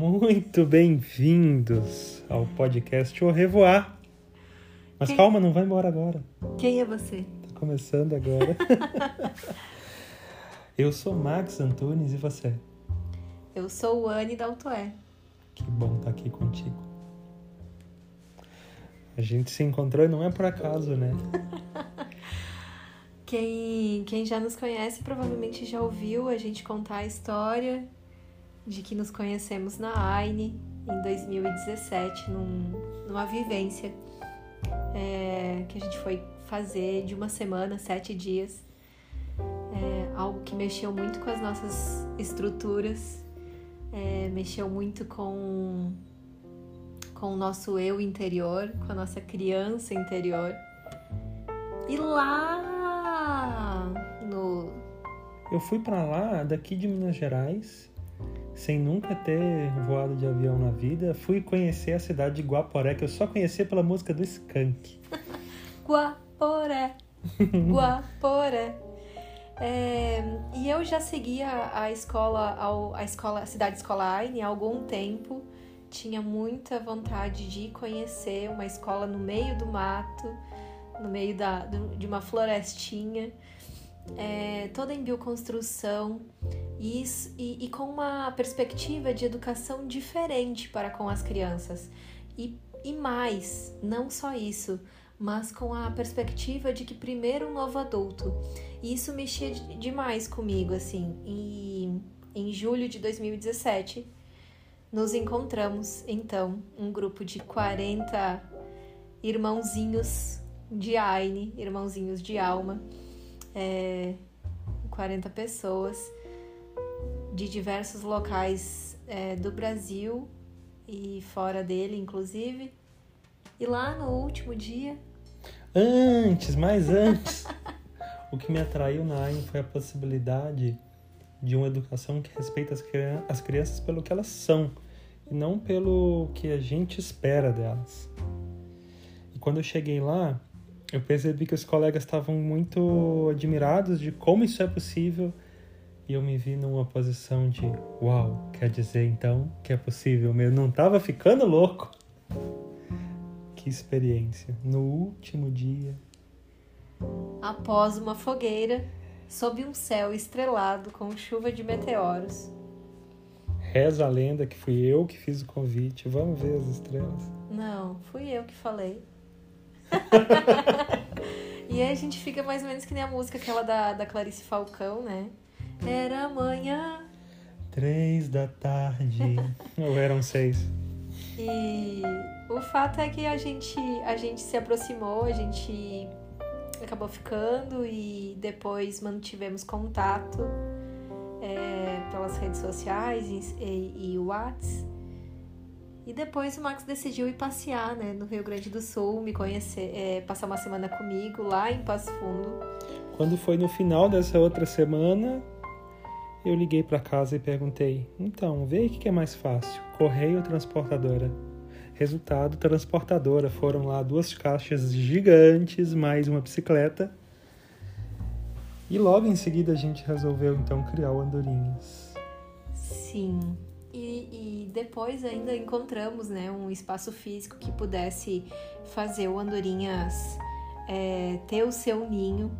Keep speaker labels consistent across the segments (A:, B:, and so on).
A: Muito bem-vindos ao podcast O Revoar. Mas
B: Quem-
A: calma, não vai embora agora.
B: Quem é você?
A: Tá começando agora. Eu sou Max Antunes e você?
B: Eu sou o Anne da Autoé.
A: Que bom estar aqui contigo. A gente se encontrou e não é por acaso, né?
B: Quem, quem já nos conhece provavelmente já ouviu a gente contar a história de que nos conhecemos na AINE em 2017, num, numa vivência é, que a gente foi fazer de uma semana, sete dias. É, algo que mexeu muito com as nossas estruturas, é, mexeu muito com, com o nosso eu interior, com a nossa criança interior. E lá no.
A: Eu fui pra lá, daqui de Minas Gerais, sem nunca ter voado de avião na vida. Fui conhecer a cidade de Guaporé, que eu só conhecia pela música do Skank.
B: Guaporé, Guaporé. É, e eu já seguia a escola, a escola, a cidade escola Aine há algum tempo. Tinha muita vontade de conhecer uma escola no meio do mato, no meio da, de uma florestinha, é, toda em bioconstrução e, e- e com uma perspectiva de educação diferente para com as crianças. E, e mais, não só isso, mas com a perspectiva de que primeiro um novo adulto. E isso mexia de- demais comigo, assim. E em julho de 2017, nos encontramos, então, um grupo de 40 irmãozinhos de Aine, irmãozinhos de alma, é, 40 pessoas de diversos locais é, do Brasil e fora dele, inclusive. E lá no último dia,
A: Antes, mais antes, o que me atraiu na AIM foi a possibilidade de uma educação que respeita as, crian- as crianças pelo que elas são e não pelo que a gente espera delas. E quando eu cheguei lá, eu percebi que os colegas estavam muito admirados de como isso é possível e eu me vi numa posição de uau, quer dizer então que é possível mesmo? Não tava ficando louco. Que experiência. No último dia,
B: após uma fogueira, sob um céu estrelado com chuva de meteoros.
A: reza a lenda que fui eu que fiz o convite. Vamos ver as estrelas.
B: Não, fui eu que falei. e aí a gente fica mais ou menos que nem a música aquela da, da Clarice Falcão, né? Era amanhã.
A: Três da tarde. Ou eram seis.
B: E o fato é que a gente, a gente se aproximou, a gente acabou ficando e depois mantivemos contato é, pelas redes sociais e, e, e o Whats. E depois o Max decidiu ir passear né, no Rio Grande do Sul, me conhecer, é, passar uma semana comigo lá em Passo Fundo.
A: Quando foi no final dessa outra semana, eu liguei pra casa e perguntei: então, vê o que que é mais fácil: correio ou transportadora? Resultado: transportadora. Foram lá duas caixas gigantes, mais uma bicicleta. E logo em seguida a gente resolveu então criar o Andorinhas.
B: Sim. E, e depois ainda encontramos né, um espaço físico que pudesse fazer o Andorinhas é, ter o seu ninho,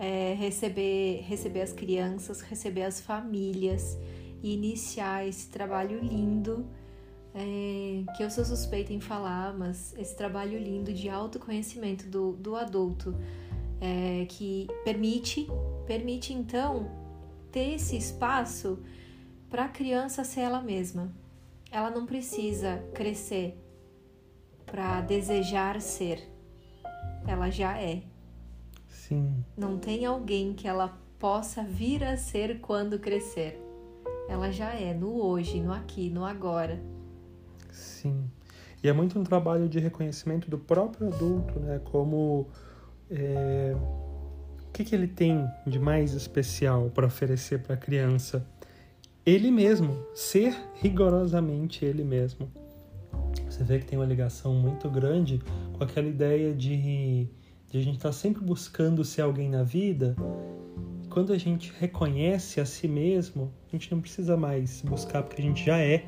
B: é, receber, receber as crianças, receber as famílias e iniciar esse trabalho lindo. é, que eu sou suspeita em falar, mas esse trabalho lindo de autoconhecimento do, do adulto, é, que permite, permite então ter esse espaço para a criança ser ela mesma. Ela não precisa crescer para desejar ser. Ela já é.
A: Sim,
B: Não tem alguém que ela possa vir a ser quando crescer. Ela já é no hoje, no aqui, no agora.
A: sim. E é muito um trabalho de reconhecimento do próprio adulto, né? Como é, o que, que ele tem de mais especial para oferecer para a criança? Ele mesmo, ser rigorosamente ele mesmo. Você vê que tem uma ligação muito grande com aquela ideia de, de a gente estar sempre buscando ser alguém na vida. Quando a gente reconhece a si mesmo, a gente não precisa mais buscar porque a gente já é.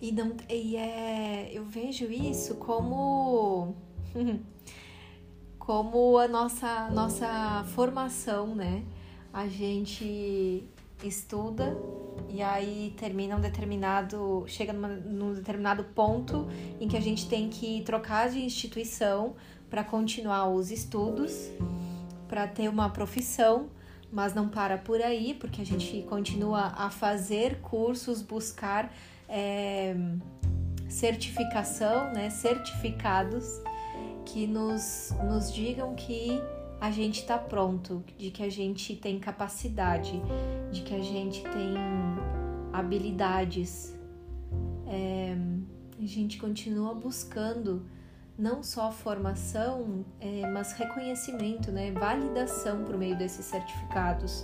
B: E, não, e é, eu vejo isso como como a nossa nossa formação, né? A gente estuda e aí termina um determinado chega numa, num determinado ponto em que a gente tem que trocar de instituição para continuar os estudos, para ter uma profissão, mas não para por aí, porque a gente continua a fazer cursos, buscar é, certificação, né, certificados que nos, nos digam que a gente está pronto, de que a gente tem capacidade, de que a gente tem habilidades. É, a gente continua buscando não só formação, é, mas reconhecimento, né? validação por meio desses certificados.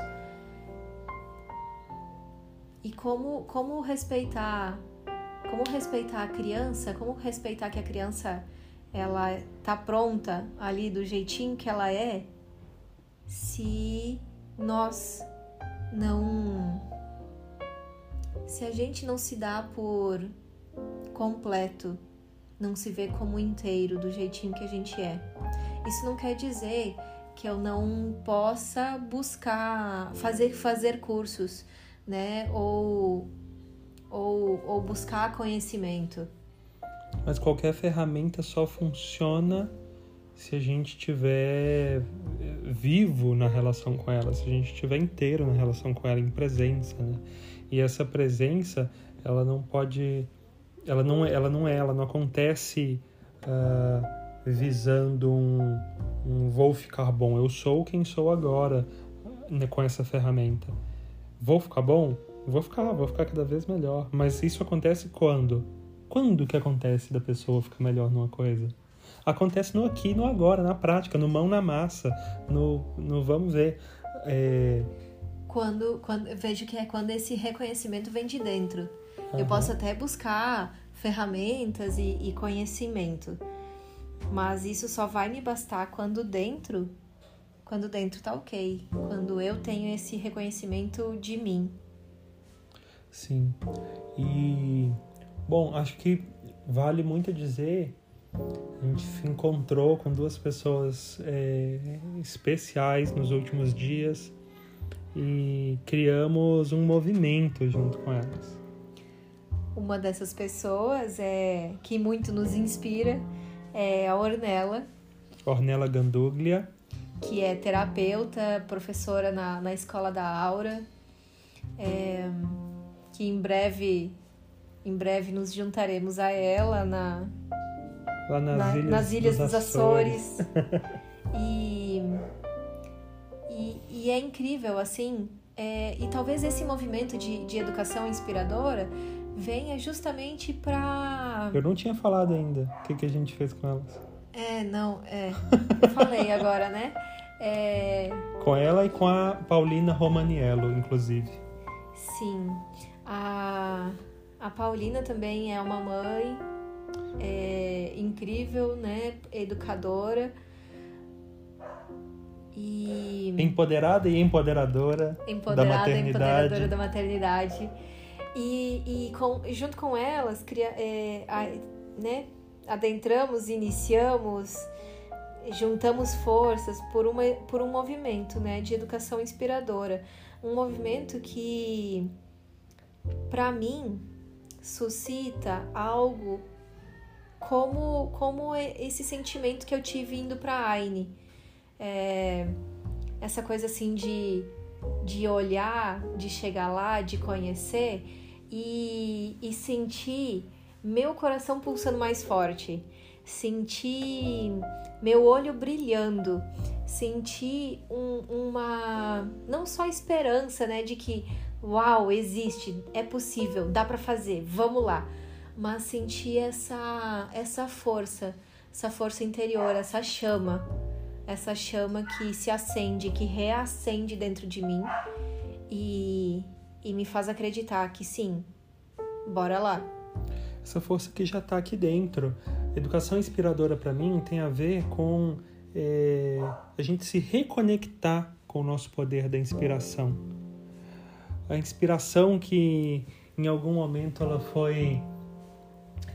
B: E como, como respeitar como respeitar a criança, como respeitar que a criança ela tá pronta ali do jeitinho que ela é, se nós não se a gente não se dá por completo não se vê como inteiro do jeitinho que a gente é. Isso não quer dizer que eu não possa buscar fazer fazer cursos, né? Ou ou, ou buscar conhecimento.
A: Mas qualquer ferramenta só funciona se a gente tiver vivo na relação com ela, se a gente estiver inteiro na relação com ela, em presença, né? E essa presença, ela não pode ela não, é, ela não é, ela não acontece uh, visando um, um vou ficar bom. Eu sou quem sou agora né, com essa ferramenta. Vou ficar bom? Vou ficar, vou ficar cada vez melhor. Mas isso acontece quando? Quando que acontece da pessoa ficar melhor numa coisa? Acontece no aqui, no agora, na prática, no mão na massa, no, no vamos ver. É...
B: Quando, quando vejo que é quando esse reconhecimento vem de dentro. Uhum. Eu posso até buscar ferramentas e, e conhecimento, mas isso só vai me bastar quando dentro, quando dentro tá ok, quando eu tenho esse reconhecimento de mim.
A: Sim. E bom, acho que vale muito dizer a gente se encontrou com duas pessoas é, especiais nos últimos dias e criamos um movimento junto com elas.
B: Uma dessas pessoas é que muito nos inspira é a Ornella.
A: Ornella Ganduglia.
B: Que é terapeuta, professora na, na escola da Aura. É, que em breve, em breve nos juntaremos a ela na,
A: Lá nas, na, ilhas,
B: nas ilhas dos, dos Açores. Açores. e, e, e, é incrível, assim. É, e talvez esse movimento de, de educação inspiradora venha justamente para.
A: Eu não tinha falado ainda o que, que a gente fez com elas.
B: É, não, é. Falei agora, né? É...
A: Com ela e com a Paulina Romaniello, inclusive.
B: Sim. A, a Paulina também é uma mãe é, incrível, né? Educadora. E...
A: Empoderada e empoderadora
B: Empoderada
A: da maternidade.
B: empoderadora da maternidade. E, e com, junto com elas, cria, é, a, né, adentramos, iniciamos, juntamos forças por, uma, por um movimento né, de educação inspiradora. Um movimento que, para mim, suscita algo como, como esse sentimento que eu tive indo para Aine. É, essa coisa assim de, de olhar, de chegar lá, de conhecer e, e sentir meu coração pulsando mais forte, sentir meu olho brilhando, sentir um, uma não só esperança, né, de que uau, existe, é possível, dá para fazer, vamos lá, mas sentir essa essa força, essa força interior, essa chama, essa chama que se acende, que reacende dentro de mim. E e me faz acreditar que sim, bora lá.
A: Essa força que já está aqui dentro. Educação inspiradora para mim tem a ver com é, a gente se reconectar com o nosso poder da inspiração. A inspiração que em algum momento ela foi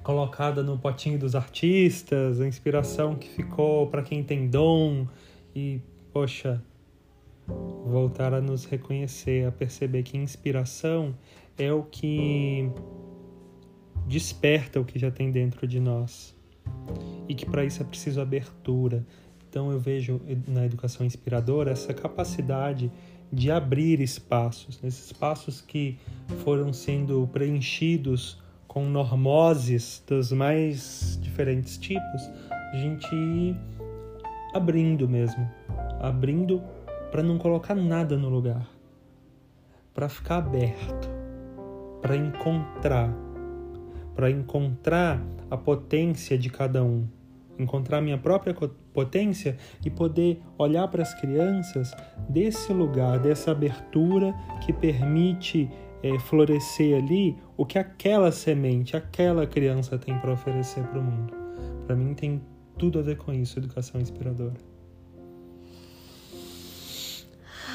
A: colocada no potinho dos artistas, a inspiração que ficou para quem tem dom e, poxa, voltar a nos reconhecer, a perceber que inspiração é o que desperta o que já tem dentro de nós e que para isso é preciso abertura. Então eu vejo na educação inspiradora essa capacidade de abrir espaços, esses espaços que foram sendo preenchidos com normoses dos mais diferentes tipos, a gente ir abrindo mesmo, abrindo para não colocar nada no lugar, para ficar aberto, para encontrar, para encontrar a potência de cada um, encontrar minha própria potência e poder olhar para as crianças desse lugar, dessa abertura que permite é, florescer ali o que aquela semente, aquela criança tem para oferecer para o mundo. Para mim tem tudo a ver com isso, educação inspiradora.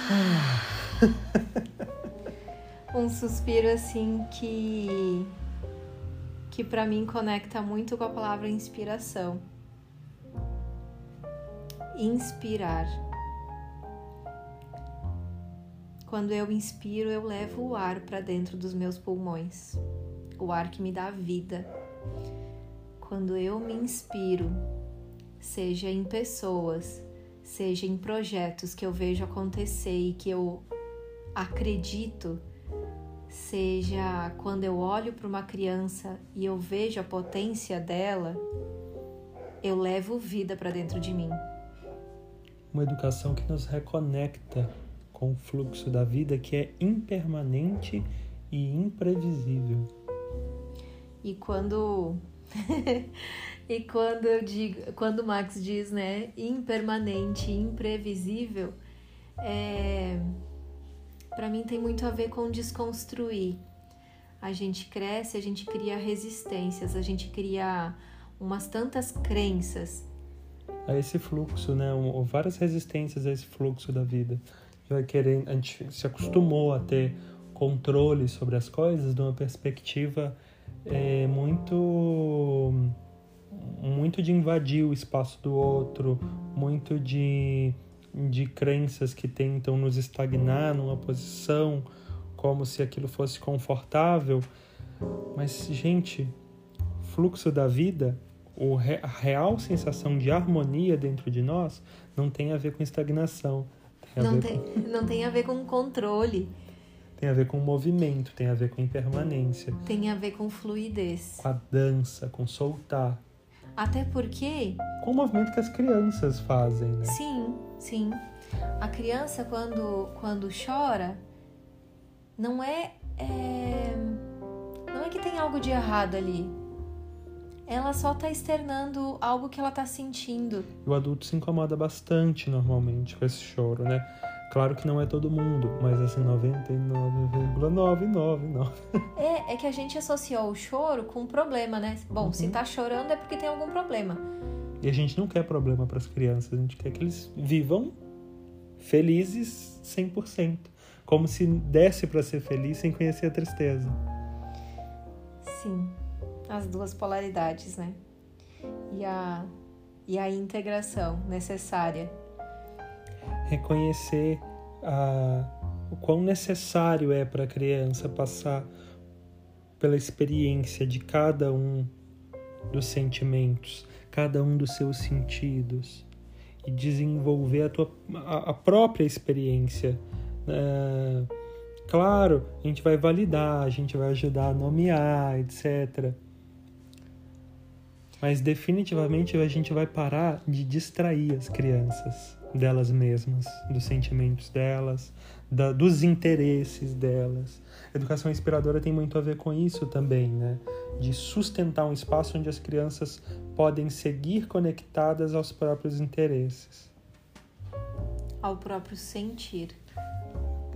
B: um suspiro assim que que para mim conecta muito com a palavra inspiração. Inspirar. Quando eu inspiro, eu levo o ar para dentro dos meus pulmões, o ar que me dá vida. Quando eu me inspiro, seja em pessoas, seja em projetos que eu vejo acontecer e que eu acredito seja quando eu olho para uma criança e eu vejo a potência dela, eu levo vida para dentro de mim.
A: Uma educação que nos reconecta com o fluxo da vida que é impermanente e imprevisível.
B: E quando e quando eu digo, quando o Max diz, né, impermanente, imprevisível, é para mim tem muito a ver com desconstruir. A gente cresce, a gente cria resistências, a gente cria umas tantas crenças.
A: A esse fluxo, né? Várias resistências a esse fluxo da vida. Vai querer, a gente se acostumou a ter controle sobre as coisas de uma perspectiva é, muito muito de invadir o espaço do outro, muito de de crenças que tentam nos estagnar numa posição como se aquilo fosse confortável. Mas, gente, fluxo da vida, a real sensação de harmonia dentro de nós não tem a ver com estagnação.
B: Tem não, tem, com... não tem a ver com controle.
A: Tem a ver com movimento, tem a ver com impermanência.
B: Tem a ver com fluidez.
A: Com a dança, com soltar.
B: Até porque.
A: Com o movimento que as crianças fazem, né?
B: Sim, sim. A criança, quando, quando chora, não é, é. Não é que tem algo de errado ali. Ela só tá externando algo que ela tá sentindo.
A: O adulto se incomoda bastante normalmente com esse choro, né? Claro que não é todo mundo, mas assim, 99,999.
B: É, é que a gente associou o choro com um problema, né? Bom, uhum. se tá chorando é porque tem algum problema.
A: E a gente não quer problema para as crianças, a gente quer que eles vivam felizes 100%. Como se desse para ser feliz sem conhecer a tristeza.
B: Sim, as duas polaridades, né? E a, e a integração necessária
A: reconhecer a, o quão necessário é para a criança passar pela experiência de cada um dos sentimentos, cada um dos seus sentidos e desenvolver a, tua, a, a própria experiência. É, claro, a gente vai validar, a gente vai ajudar a nomear, etc. Mas definitivamente a gente vai parar de distrair as crianças delas mesmas, dos sentimentos delas, da, dos interesses delas. educação inspiradora tem muito a ver com isso também, né? De sustentar um espaço onde as crianças podem seguir conectadas aos próprios interesses.
B: Ao próprio sentir.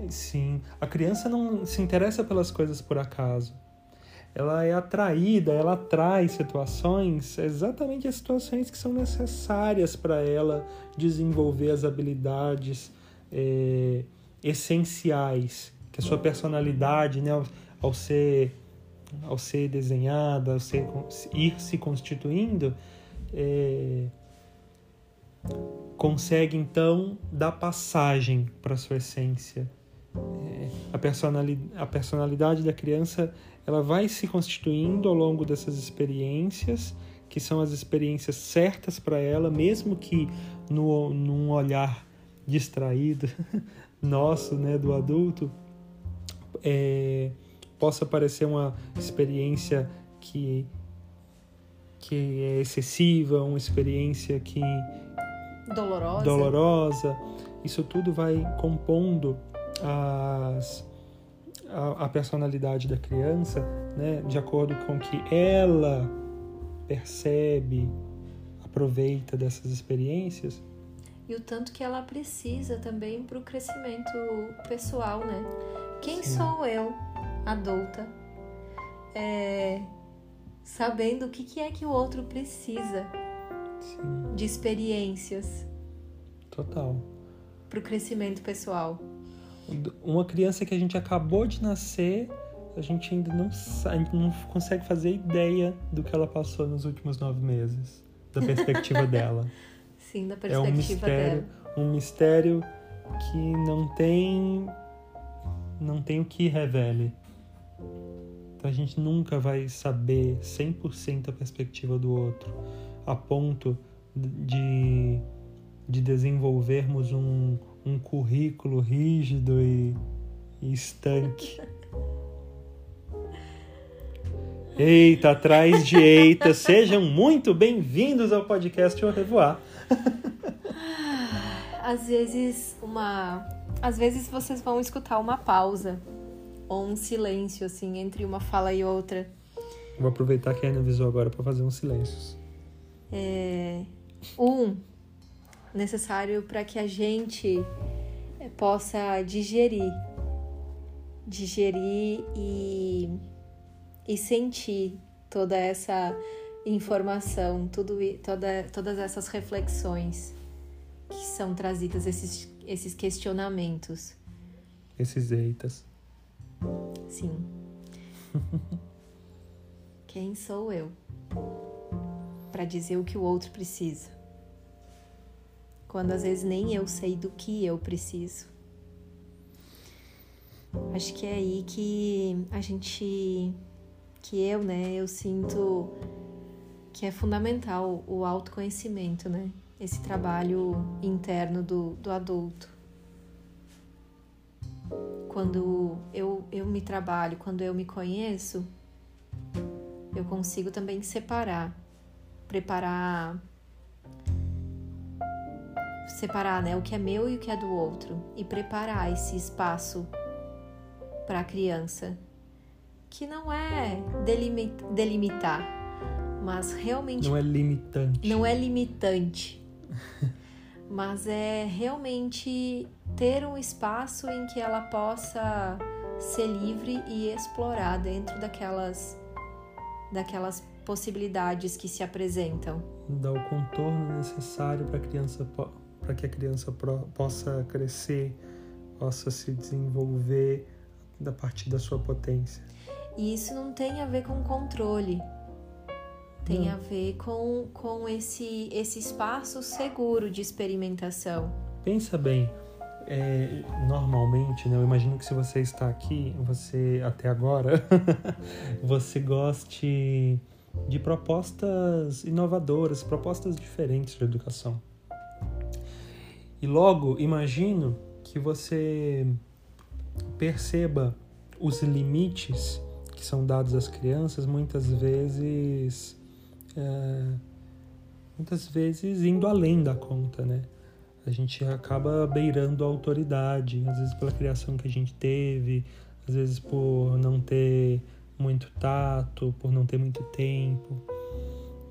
A: Sim, a criança não se interessa pelas coisas por acaso ela é atraída, ela atrai situações, exatamente as situações que são necessárias para ela desenvolver as habilidades é, essenciais, que a sua personalidade, né, ao, ao ser ao ser desenhada, ao ser, ir se constituindo, é, consegue então dar passagem para sua essência. É, a, personalidade, a personalidade da criança ela vai se constituindo ao longo dessas experiências, que são as experiências certas para ela, mesmo que no, num olhar distraído nosso, né, do adulto, é, possa parecer uma experiência que que é excessiva, uma experiência que
B: dolorosa.
A: dolorosa. Isso tudo vai compondo as, a, a personalidade da criança, né, de acordo com que ela percebe, aproveita dessas experiências.
B: E o tanto que ela precisa também para o crescimento pessoal, né? Quem Sim. sou eu, adulta, é, sabendo o que, que é que o outro precisa
A: Sim.
B: de experiências.
A: Total.
B: Para o crescimento pessoal.
A: Uma criança que a gente acabou de nascer, a gente ainda não, não consegue fazer ideia do que ela passou nos últimos nove meses, da perspectiva dela.
B: Sim, da perspectiva é um
A: mistério,
B: dela.
A: Um mistério que não tem não tem o que revele. Então a gente nunca vai saber 100% a perspectiva do outro, a ponto de, de desenvolvermos um, um currículo rígido e, e estanque. Eita, atrás de eita, sejam muito bem-vindos ao podcast O Revoar.
B: Às vezes uma, às vezes vocês vão escutar uma pausa ou um silêncio assim entre uma fala e outra.
A: Vou aproveitar que a Ana avisou agora para fazer uns silêncios.
B: É, um necessário para que a gente possa digerir, digerir e e sentir toda essa informação, tudo, toda, todas essas reflexões que são trazidas, esses, esses questionamentos.
A: Esses eitas.
B: Sim. Quem sou eu para dizer o que o outro precisa? Quando às vezes nem eu sei do que eu preciso. Acho que é aí que a gente que eu, né, eu sinto que é fundamental o autoconhecimento, né? Esse trabalho interno do, do adulto. Quando eu, eu me trabalho, quando eu me conheço, eu consigo também separar, preparar, separar, né, o que é meu e o que é do outro e preparar esse espaço para a criança que não é delimitar, mas realmente.
A: Não é limitante.
B: Não é limitante. mas é realmente ter um espaço em que ela possa ser livre e explorar dentro daquelas daquelas possibilidades que se apresentam.
A: Dar o contorno necessário para criança para que a criança possa crescer, possa se desenvolver da partir da sua potência.
B: E isso não tem a ver com controle, tem não. a ver com, com esse, esse espaço seguro de experimentação.
A: Pensa bem, é, normalmente, né, eu imagino que se você está aqui, você até agora, você goste de propostas inovadoras, propostas diferentes de educação. E logo, imagino que você perceba os limites que são dados às crianças muitas vezes é, muitas vezes indo além da conta, né? A gente acaba beirando a autoridade, às vezes pela criação que a gente teve, às vezes por não ter muito tato, por não ter muito tempo.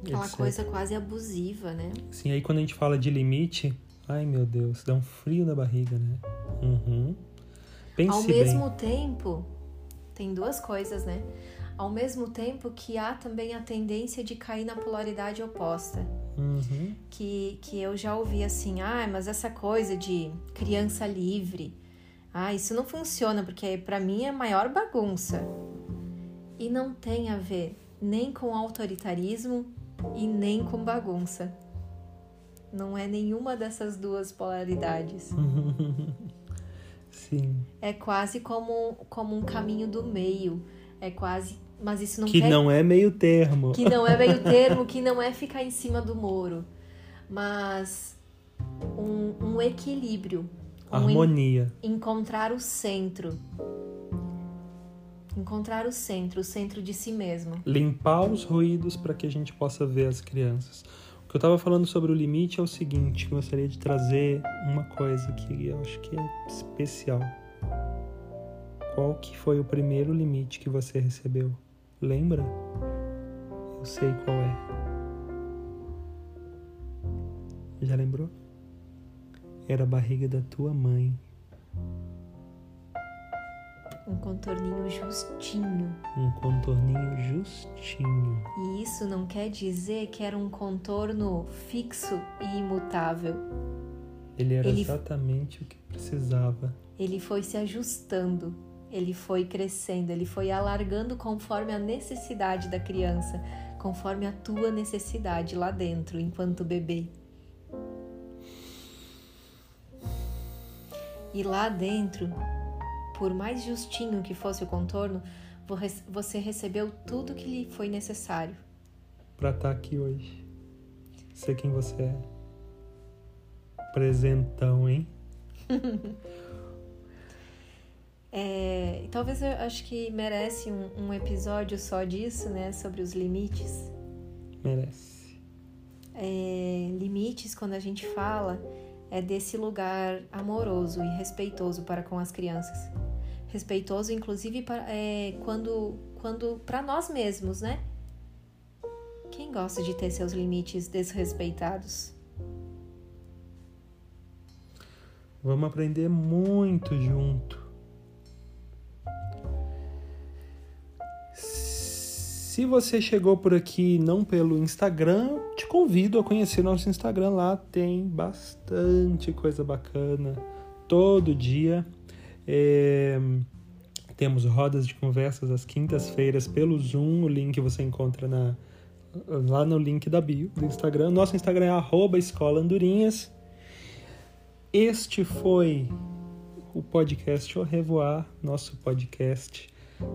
B: Aquela etc. coisa quase abusiva, né?
A: Sim, aí quando a gente fala de limite, ai meu Deus, dá um frio na barriga, né? Uhum.
B: Pense Ao mesmo bem. tempo, tem duas coisas, né? Ao mesmo tempo que há também a tendência de cair na polaridade oposta.
A: Uhum.
B: Que, que eu já ouvi assim, ah, mas essa coisa de criança livre, ah, isso não funciona, porque para mim é maior bagunça. E não tem a ver nem com autoritarismo e nem com bagunça. Não é nenhuma dessas duas polaridades.
A: Sim.
B: É quase como, como um caminho do meio. É quase. Mas isso não
A: que
B: quer
A: não é meio termo.
B: que não é meio termo, que não é ficar em cima do muro, mas um, um equilíbrio, um
A: Harmonia.
B: en- encontrar o centro, encontrar o centro, o centro de si mesmo.
A: Limpar os ruídos para que a gente possa ver as crianças. Que eu estava falando sobre o limite é o seguinte: gostaria de trazer uma coisa que eu acho que é especial. Qual que foi o primeiro limite que você recebeu? Lembra? Eu sei qual é. Já lembrou? Era a barriga da tua mãe.
B: Um contorninho justinho.
A: Um contorninho justinho.
B: E isso não quer dizer que era um contorno fixo e imutável.
A: Ele era
B: Ele-
A: exatamente o que precisava.
B: Ele foi se ajustando, ele foi crescendo, ele foi alargando conforme a necessidade da criança, conforme a tua necessidade lá dentro, enquanto bebê. E lá dentro, por mais justinho que fosse o contorno, vo- você recebeu tudo que lhe foi necessário.
A: Pra estar aqui hoje. Sei quem você é. Presentão, hein?
B: É, talvez eu acho que merece um, um episódio só disso, né? Sobre os limites.
A: Merece.
B: É, limites, quando a gente fala, é desse lugar amoroso e respeitoso para com as crianças. Respeitoso, inclusive, é, quando, quando para nós mesmos, né? Quem gosta de ter seus limites desrespeitados?
A: Vamos aprender muito junto. Se você chegou por aqui não pelo Instagram, te convido a conhecer nosso Instagram. Lá tem bastante coisa bacana todo dia. É, Temos rodas de conversas às quintas-feiras pelo Zoom. O link você encontra na, lá no link da bio do Instagram. Nosso Instagram é arroba Escola Andorinhas. Este foi o podcast Au Revoar, nosso podcast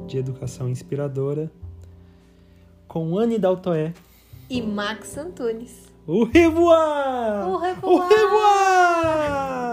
A: de educação inspiradora, com Anne Daltoé.
B: E Max Antunes.
A: Au revoir!
B: Au
A: Au
B: revoir!
A: revoir!